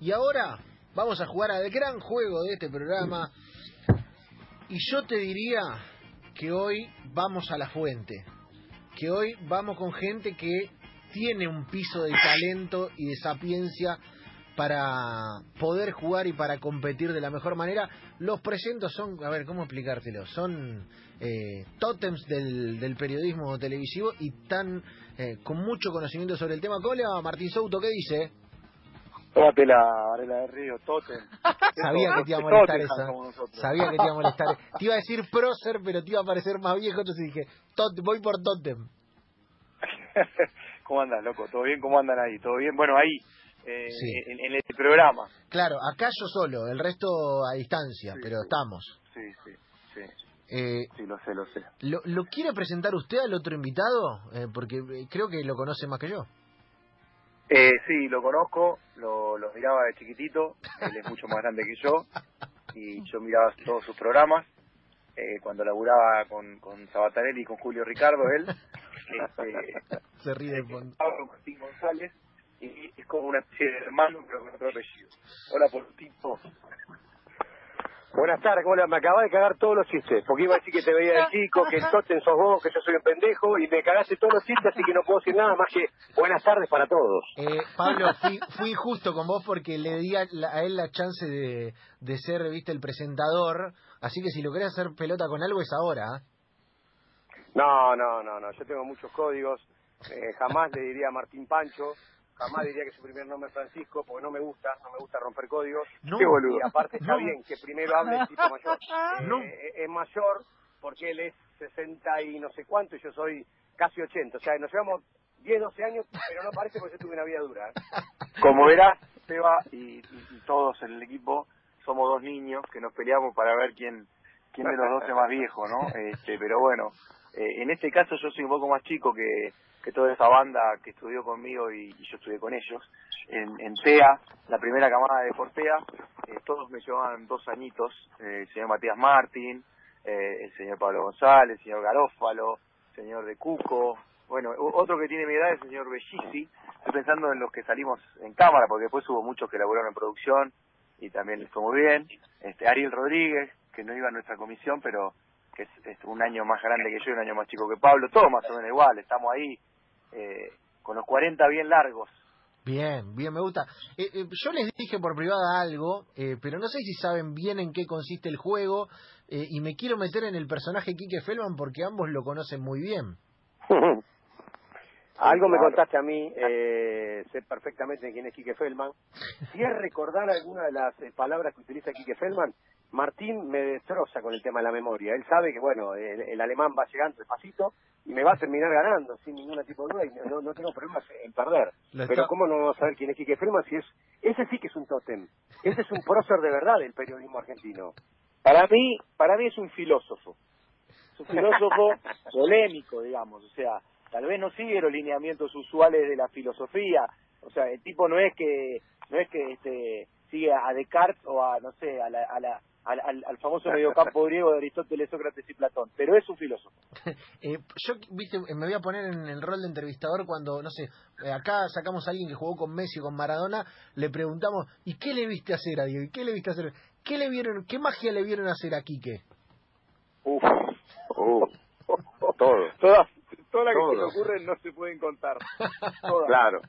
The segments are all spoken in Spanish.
Y ahora vamos a jugar al gran juego de este programa. Y yo te diría que hoy vamos a la fuente. Que hoy vamos con gente que tiene un piso de talento y de sapiencia para poder jugar y para competir de la mejor manera. Los presentos son, a ver, ¿cómo explicártelo? Son eh, tótems del, del periodismo televisivo y tan eh, con mucho conocimiento sobre el tema. ¿Cómo le va Martín Souto? ¿Qué dice? Tómate la Varela de Río, Totem. Sabía que te iba a molestar esa. Sabía que te iba a molestar. Te iba a decir prócer, pero te iba a parecer más viejo, entonces dije, tot, voy por Totem. ¿Cómo andas, loco? ¿Todo bien? ¿Cómo andan ahí? ¿Todo bien? Bueno, ahí, eh, en, en, el programa. Claro, acá yo solo, el resto a distancia, Sí, pero sí. estamos. Sí, sí, sí. Eh, Sí, lo sé, lo sé. ¿lo, ¿Lo quiere presentar usted al otro invitado? Eh, porque eh, creo que lo conoce más que yo. Eh, sí, lo conozco, lo, lo miraba de chiquitito, él es mucho más grande que yo, y yo miraba todos sus programas, eh, cuando laburaba con, con Sabatarelli y con Julio Ricardo, él, este, Se ríe fondo. Pablo Martín González, y es como una especie de hermano, pero con otro apellido. Hola, por tipo. Buenas tardes, ¿cómo le va? Me acabas de cagar todos los chistes, porque iba a decir que te veía de chico, que el Totten sos vos, que yo soy un pendejo, y me cagaste todos los chistes, así que no puedo decir nada más que buenas tardes para todos. Eh, Pablo, fui, fui injusto con vos porque le di a, él la chance de, de ser, viste, el presentador. Así que si lo querés hacer pelota con algo es ahora. ¿ah? No, no, no, no, yo tengo muchos códigos, eh, jamás le diría a Martín Pancho, jamás diría que su primer nombre es Francisco, porque no me gusta, no me gusta romper códigos. No. Qué boludo. Y aparte está No. bien que primero hable el tipo mayor. Eh, No. Es mayor porque él es 60 y no sé cuánto y yo soy casi 80. O sea, nos llevamos 10, 12 años, pero no parece porque yo tuve una vida dura. ¿eh? Como verás, Seba y, y- y todos en el equipo somos dos niños que nos peleamos para ver quién quién de los dos es más viejo, ¿no? Este, pero bueno, eh, en este caso yo soy un poco más chico que, que toda esa banda que estudió conmigo y, y yo estudié con ellos. En, en TEA, la primera camada de Fortea, eh, todos me llevaban dos añitos, eh, el señor Matías Martín, eh, el señor Pablo González, el señor Garófalo, el señor de Cuco, bueno, otro que tiene mi edad es el señor Bellisi, estoy pensando en los que salimos en cámara, porque después hubo muchos que laburaron en producción y también les fue muy bien. Este, Ariel Rodríguez, que no iba a nuestra comisión, pero que es, es un año más grande que yo y un año más chico que Pablo, todos más o menos igual, estamos ahí eh, con los 40 bien largos. Bien, bien, me gusta. Eh, eh, yo les dije por privada algo, eh, pero no sé si saben bien en qué consiste el juego eh, y me quiero meter en el personaje Quique Feldman porque ambos lo conocen muy bien. Algo me contaste a mí, eh, sé perfectamente quién es Quique Feldman. Si es recordar alguna de las eh, palabras que utiliza Quique Feldman, Martín me destroza con el tema de la memoria. Él sabe que, bueno, el, el alemán va llegando despacito y me va a terminar ganando sin ningún tipo de duda y no, no tengo problemas en perder. Pero está- ¿cómo no vamos a saber quién es Quique Feldman si es... Ese sí que es un tótem. Ese es un prócer de verdad del periodismo argentino. Para mí, para mí es un filósofo. Es un filósofo polémico, digamos. O sea, tal vez no sigue los lineamientos usuales de la filosofía. O sea, el tipo no es que no es que este sigue a Descartes o a no sé a la, a la al, al- al famoso mediocampo griego de Aristóteles, Sócrates y Platón, pero es un filósofo. Eh, yo, viste, me voy a poner en el rol de entrevistador cuando, no sé, eh, acá sacamos a alguien que jugó con Messi o con Maradona, le preguntamos, ¿y qué le viste hacer a Diego? ¿Y qué le viste hacer? ¿Qué le vieron, qué magia le vieron hacer a Quique? Uf, Uh, todo. todas todas las que se me ocurren no se pueden contar. Todas. Claro,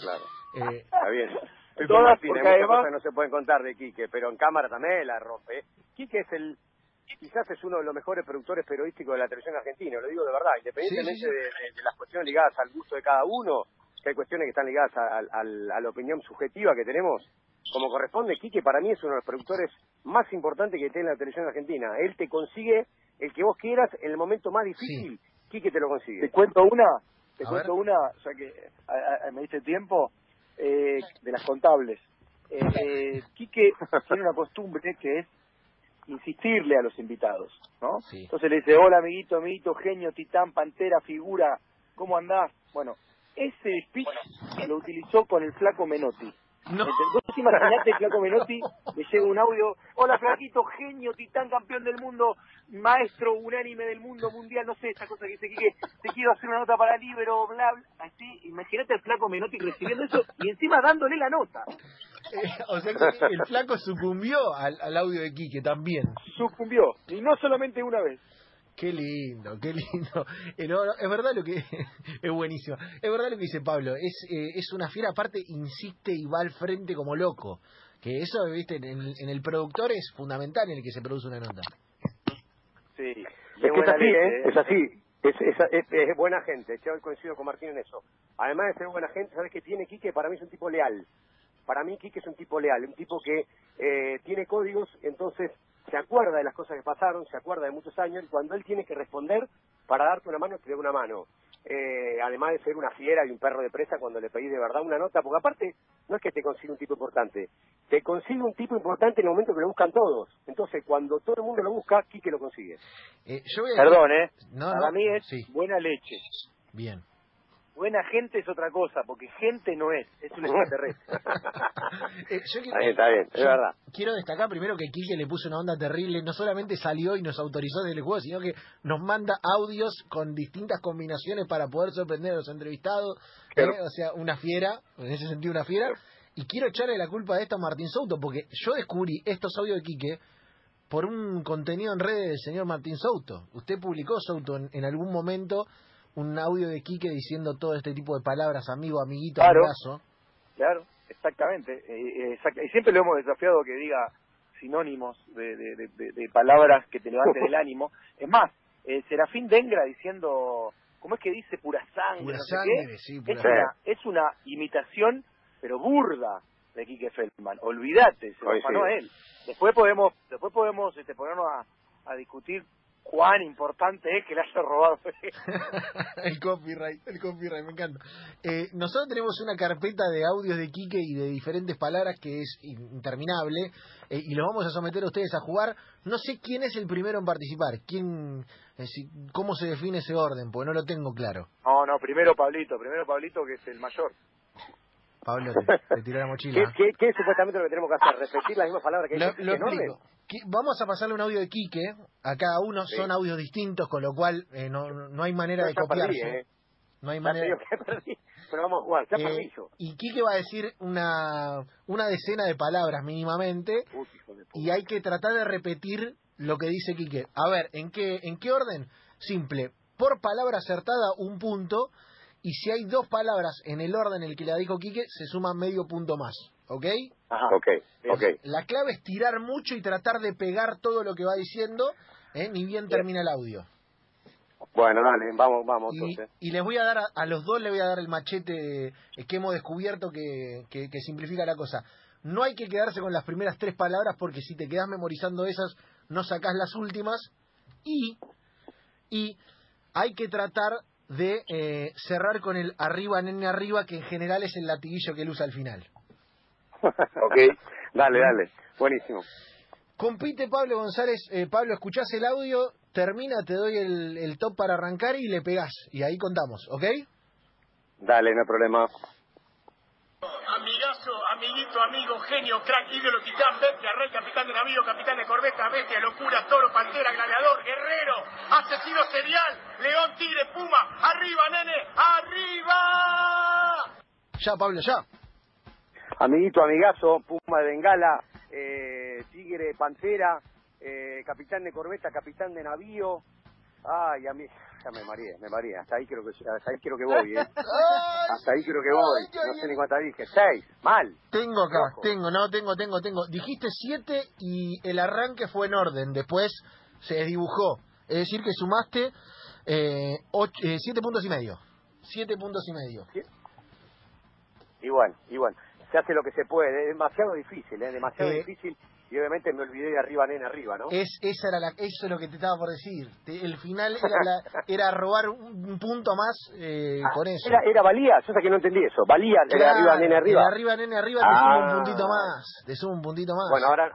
claro. Eh, Está bien. Estoy Todas, con porque además- cosas no se pueden contar de Quique, pero en cámara también la rompe. Quique es el, quizás es uno de los mejores productores periodísticos de la televisión argentina, lo digo de verdad, independientemente Sí, sí, sí. De, de- de las cuestiones ligadas al gusto de cada uno, que hay cuestiones que están ligadas a, a- al- a la opinión subjetiva que tenemos, como corresponde, Quique para mí es uno de los productores más importantes que tiene la televisión argentina. Él te consigue el que vos quieras en el momento más difícil, Quique te lo consigue. Te cuento una, te A cuento ver. una, ya que me diste tiempo, eh, de las contables. Eh, eh, Quique tiene una costumbre que es insistirle a los invitados, ¿no? Sí. Entonces le dice, hola amiguito, amiguito, genio, titán, pantera, figura, ¿cómo andás? Bueno, ese speech lo utilizó con el flaco Menotti. No. Vos imaginate, Flaco Menotti, le llega un audio, hola Flaquito, genio, titán, campeón del mundo, maestro unánime del mundo mundial, no sé, esta cosa que dice Quique, te quiero hacer una nota para Libero, bla, bla, así, imagínate al Flaco Menotti recibiendo eso y encima dándole la nota. Eh, o sea que el flaco sucumbió al, al audio de Quique también. Sucumbió, y no solamente una vez. Qué lindo, qué lindo. Eh, no, no, es verdad lo que es buenísimo. Es verdad lo que dice Pablo. Es eh, es una fiera aparte insiste y va al frente como loco. Que eso, viste, en, el- en el productor es fundamental en el que se produce una nota. Sí. Es que es así, ¿eh? Es así. Es, es, es- es buena gente. Yo coincido con Martín en eso. Además de ser buena gente, ¿sabes qué tiene Quique? Para mí es un tipo leal. Para mí Quique es un tipo leal, un tipo que eh, tiene códigos, entonces se acuerda de las cosas que pasaron, se acuerda de muchos años, y cuando él tiene que responder para darte una mano, te da una mano. Eh, además de ser una fiera y un perro de presa cuando le pedís de verdad una nota, porque aparte no es que te consiga un tipo importante, te consigue un tipo importante en el momento que lo buscan todos. Entonces, cuando todo el mundo lo busca, Quique lo consigue. Eh, yo voy a Perdón, ¿eh? No, Para no, mí es sí. buena leche. Bien. Buena gente es otra cosa, porque gente no es, es un extraterrestre. Eh, yo quiero- Está bien, está bien, es yo verdad. Quiero destacar primero que Quique le puso una onda terrible, no solamente salió y nos autorizó del juego, sino que nos manda audios con distintas combinaciones para poder sorprender a los entrevistados, Claro. ¿eh? o sea, una fiera, en ese sentido una fiera, y quiero echarle la culpa de esto a Martín Souto, porque yo descubrí estos audios de Quique por un contenido en redes del señor Martín Souto. Usted publicó, Souto, en, en algún momento un audio de Quique diciendo todo este tipo de palabras, amigo, amiguito, Claro. abrazo. Claro, exactamente. Eh, eh, exact- Y siempre lo hemos desafiado que diga sinónimos de, de- de- de- de palabras que te levanten el ánimo. Es más, eh, Serafín Dengra diciendo, ¿cómo es que dice? Pura sangre. Pura no sé sangre, qué. sí, pura es, sangre. una, es una imitación, pero burda, de Quique Feldman. Olvídate, se lo afanó él. Después podemos después podemos este, ponernos a, a discutir cuán importante es que le haya robado. el copyright, el copyright, me encanta. Eh, nosotros tenemos una carpeta de audios de Quique y de diferentes palabras que es interminable eh, y los vamos a someter a ustedes a jugar. No sé quién es el primero en participar, quién, eh, si- cómo se define ese orden, porque no lo tengo claro. no, no, primero Pablito, primero Pablito que es el mayor. Pablo, te, te tiró la ¿Qué, mochila. qué, qué es supuestamente lo que tenemos que hacer? ¿Repetir las mismas palabras que Lo, dice lo orden? Vamos a pasarle un audio de Quique a cada uno, Sí. son audios distintos, con lo cual eh, no, no hay manera de perdí, copiarse. ¿eh? No hay Ya manera. perdí, pero vamos a jugar, ya Eh, y Quique va a decir una, una decena de palabras mínimamente Uy, de y hay que tratar de repetir lo que dice Quique. A ver, ¿en qué, ¿en qué orden? Simple. Por palabra acertada, un punto. Y si hay dos palabras en el orden en el que la dijo Quique, se suma medio punto más. ¿Ok? Ajá. Ok, ok. La clave es tirar mucho y tratar de pegar todo lo que va diciendo, ¿eh? ni bien termina el audio. Bueno, dale, vamos, vamos Y, entonces. y les voy a dar, a, a los dos les voy a dar el machete eh, que hemos descubierto que, que, que simplifica la cosa. No hay que quedarse con las primeras tres palabras porque si te quedas memorizando esas, no sacás las últimas. Y, y hay que tratar de eh, cerrar con el arriba, nene, arriba, que en general es el latiguillo que él usa al final. Ok, dale, dale. Buenísimo. Compite Pablo González. Eh, Pablo, escuchás el audio, termina, te doy el, el top para arrancar y le pegás. Y ahí contamos, ¿ok? Dale, no hay problema. Amigazo, amiguito, amigo, genio, crack, ídolo, titán, bestia, rey, capitán de navío, capitán de corbeta, bestia, locura, toro, pantera, gladiador, guerrero, asesino serial, león, tigre, puma, arriba, nene, arriba. Ya, Pablo, ya. Amiguito, amigazo, Puma de Bengala, eh, Tigre, Pantera, eh, capitán de corbeta, capitán de navío. Ay, a mí, ya me mareé, me mareé. Hasta ahí creo que, hasta ahí creo que voy, ¿eh? Hasta ahí creo que voy. No sé ni cuántas dije. Seis, mal. Tengo acá, Ojo. tengo, no, tengo, tengo, tengo. Dijiste siete y el arranque fue en orden, después se desdibujó. Es decir, que sumaste eh, ocho- eh, siete puntos y medio. Siete puntos y medio. Igual, igual. Se hace lo que se puede. Es demasiado difícil, ¿eh? Demasiado Eh. difícil. Y obviamente me olvidé de arriba, nene, arriba, ¿no? Es, esa era la, eso es lo que te estaba por decir. Te- el final era, la- era robar un, un punto más eh, con eso. Era, era valía, yo sé que no entendí eso. Valía, era Claro, arriba, nene, arriba. el arriba, nene, arriba, te Ah. suma un puntito más. Te suma un puntito más. Bueno, ahora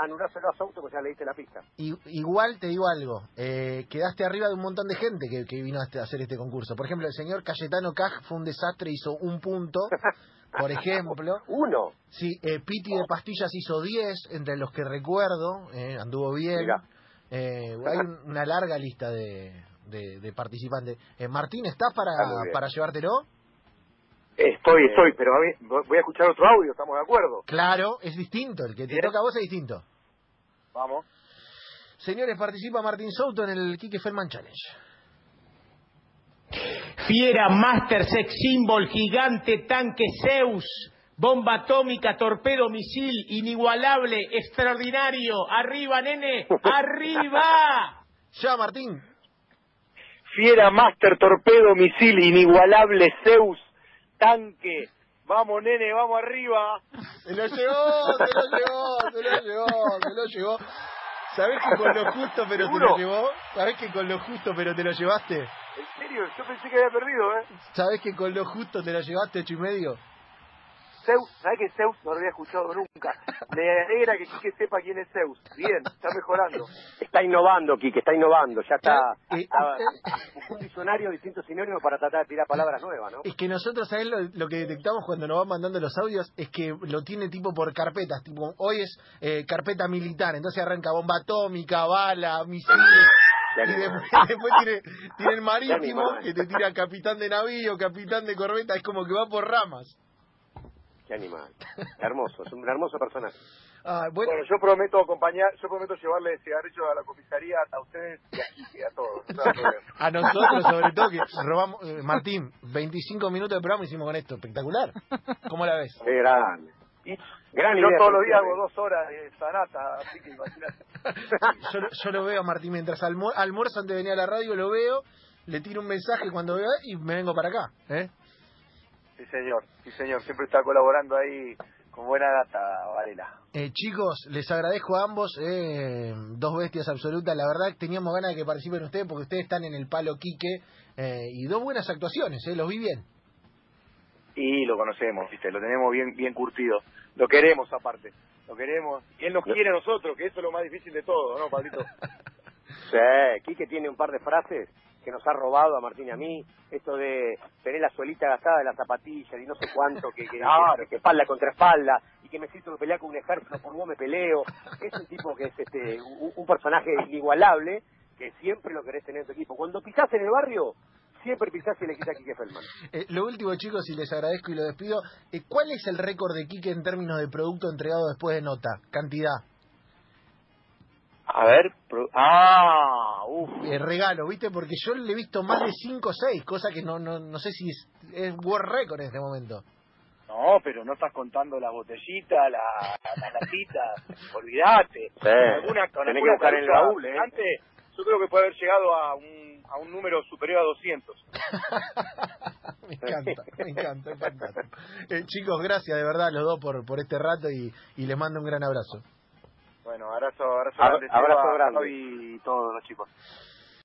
anuláselo a Souto, pues ya le diste la pista. I- igual te digo algo, eh, quedaste arriba de un montón de gente que, que vino a este- a hacer este concurso. Por ejemplo, el señor Cayetano Caj fue un desastre, hizo un punto, por ejemplo. Uno. Sí, eh, Piti de Pastillas hizo 10, entre los que recuerdo, eh, anduvo bien. Eh, hay un- una larga lista de, de- de participantes. Eh, Martín, ¿estás para, para llevártelo? Estoy, estoy, pero a mí- voy a escuchar otro audio, ¿estamos de acuerdo? Claro, es distinto. El que te toca a vos es distinto. Vamos. Señores, participa Martín Souto en el Quique Ferman Challenge. Fiera, Master, Sex Symbol, Gigante, Tanque, Zeus, Bomba Atómica, Torpedo, Misil, Inigualable, Extraordinario. ¡Arriba, nene! ¡Arriba! Ya, Martín. Fiera, Master, Torpedo, Misil, Inigualable, Zeus, Tanque. Vamos, nene, vamos arriba. Se lo llevó, se lo llevó, se lo llevó, se lo llevó. ¿Sabés que con lo justo pero te ¿Seguro? lo llevó? ¿Sabés que con lo justo pero te lo llevaste? En serio, yo pensé que había perdido, ¿eh? ¿Sabés que con lo justo te lo llevaste ocho y medio? Zeus, ¿sabes que Zeus no lo había escuchado nunca? Me alegra que Quique sepa quién es Zeus. Bien, está mejorando. Está innovando, Quique, está innovando. Ya está, Eh, está- eh, un diccionario, distintos sinónimos para tratar de tirar palabras nuevas, ¿no? Es que nosotros, ¿sabés lo, lo que detectamos cuando nos van mandando los audios? Es que lo tiene tipo por carpetas. Tipo, hoy es eh, carpeta militar, entonces arranca bomba atómica, bala, misiles. Y después, después tiene, tiene el marítimo que te tira capitán de navío, capitán de corbeta, es como que va por ramas. Qué animal. Hermoso, es un hermoso personaje. Ah, bueno, Bueno, yo prometo acompañar, yo prometo llevarle cigarrillos a la comisaría a ustedes y a Quique, a todos. No a nosotros sobre todo que robamos... eh, Martín, 25 minutos de programa hicimos con esto, espectacular. ¿Cómo la ves? Qué grande. Y Gran yo idea, todos los días hago dos horas de sanata, así que imagínate. Yo, lo- yo lo veo a Martín mientras almu- almuerzo antes de venir a la radio, lo veo, le tiro un mensaje cuando veo y me vengo para acá. ¿eh? Sí, señor, sí, señor. Siempre está colaborando ahí con buena data, Varela. Eh, chicos, les agradezco a ambos, eh, dos bestias absolutas. La verdad teníamos ganas de que participen ustedes porque ustedes están en el palo Quique eh, y dos buenas actuaciones, eh, los vi bien. Y lo conocemos, ¿viste? Lo tenemos bien bien curtido. Lo queremos aparte. Lo queremos. Y él nos quiere a nosotros, que eso es lo más difícil de todo, ¿no, Pablito? Sí, Quique tiene un par de frases que nos ha robado a Martín y a mí. Esto de tener la suelita gastada de la zapatilla y no sé cuánto, que, que, que, que espalda contra espalda y que me siento que pelear con un ejército, por vos me peleo. Es un tipo que es este un, un personaje inigualable que siempre lo querés tener en tu equipo. Cuando pisás en el barrio, siempre pisás y le quitas a Quique Feldman. Eh, lo último, chicos, y les agradezco y lo despido, eh, ¿cuál es el récord de Quique en términos de producto entregado después de nota? Cantidad. A ver, pro- ah, uff. Eh, regalo, ¿viste? Porque yo le he visto más de 5 o 6, cosa que no, no, no sé si es, es World Record en este momento. No, pero no estás contando la botellita, la, la latita, olvídate. Sí. Alguna, con Tenés alguna que buscar en el baúl, ¿eh? gigante, Yo creo que puede haber llegado a un, a un número superior a 200. me encanta, me encanta, es fantástico. Eh, chicos, gracias de verdad a los dos por, por este rato y, y les mando un gran abrazo. Bueno, abrazo, abrazo grande. abrazo grande. Y todos los chicos.